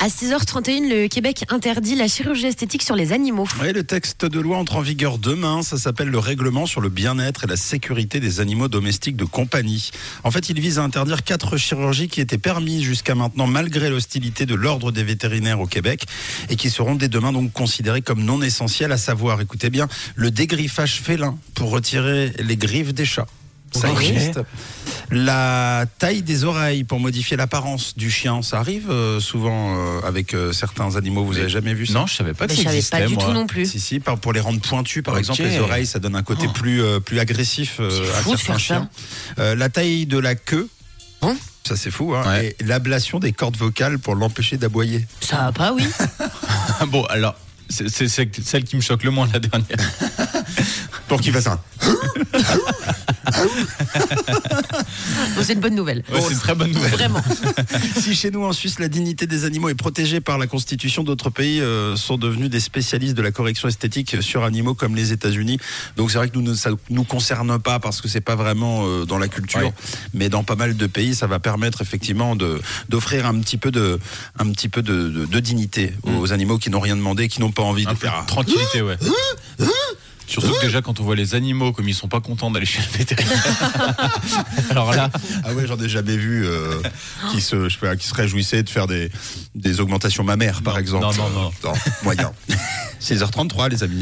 À 6h31, le Québec interdit la chirurgie esthétique sur les animaux. Oui, le texte de loi entre en vigueur demain. Ça s'appelle le règlement sur le bien-être et la sécurité des animaux domestiques de compagnie. En fait, il vise à interdire quatre chirurgies qui étaient permises jusqu'à maintenant malgré l'hostilité de l'ordre des vétérinaires au Québec et qui seront dès demain donc considérées comme non essentielles, à savoir, écoutez bien, le dégriffage félin pour retirer les griffes des chats. Ça existe. La taille des oreilles pour modifier l'apparence du chien, ça arrive euh, souvent euh, avec euh, certains animaux. Vous avez jamais vu ça Non, je savais pas que Mais je ça savais existait, pas du moi. tout non plus. Si, si, par- pour les rendre pointus, par Ok. exemple, les oreilles, ça donne un côté Oh. plus, euh, plus agressif euh, C'est à fou de certains faire chiens. Euh, la taille de la queue, ça c'est fou, hein, Ouais. et l'ablation des cordes vocales pour l'empêcher d'aboyer. Ça va pas, oui. bon, alors, c'est c'est- c'est celle qui me choque le moins, la dernière. Pour qu'il fasse un. Bon, c'est une bonne nouvelle. Ouais, c'est une très bonne nouvelle. Vraiment. si chez nous en Suisse la dignité des animaux est protégée par la Constitution, d'autres pays euh, sont devenus des spécialistes de la correction esthétique sur animaux comme les États-Unis. Donc c'est vrai que nous ne ça nous concerne pas parce que c'est pas vraiment euh, dans la culture, Ouais. mais dans pas mal de pays, ça va permettre effectivement de d'offrir un petit peu de un petit peu de, de- de dignité aux animaux qui n'ont rien demandé, qui n'ont pas envie Mm. Un de faire. tranquillité, ouais. Surtout que déjà, quand on voit les animaux, comme ils sont pas contents d'aller chez le vétérinaire. Alors là, Ah ouais, j'en ai jamais vu euh, qui se je sais pas, qui se réjouissaient de faire des des augmentations mammaires par Non, exemple. non, non, non. moyen. 6h33 les amis.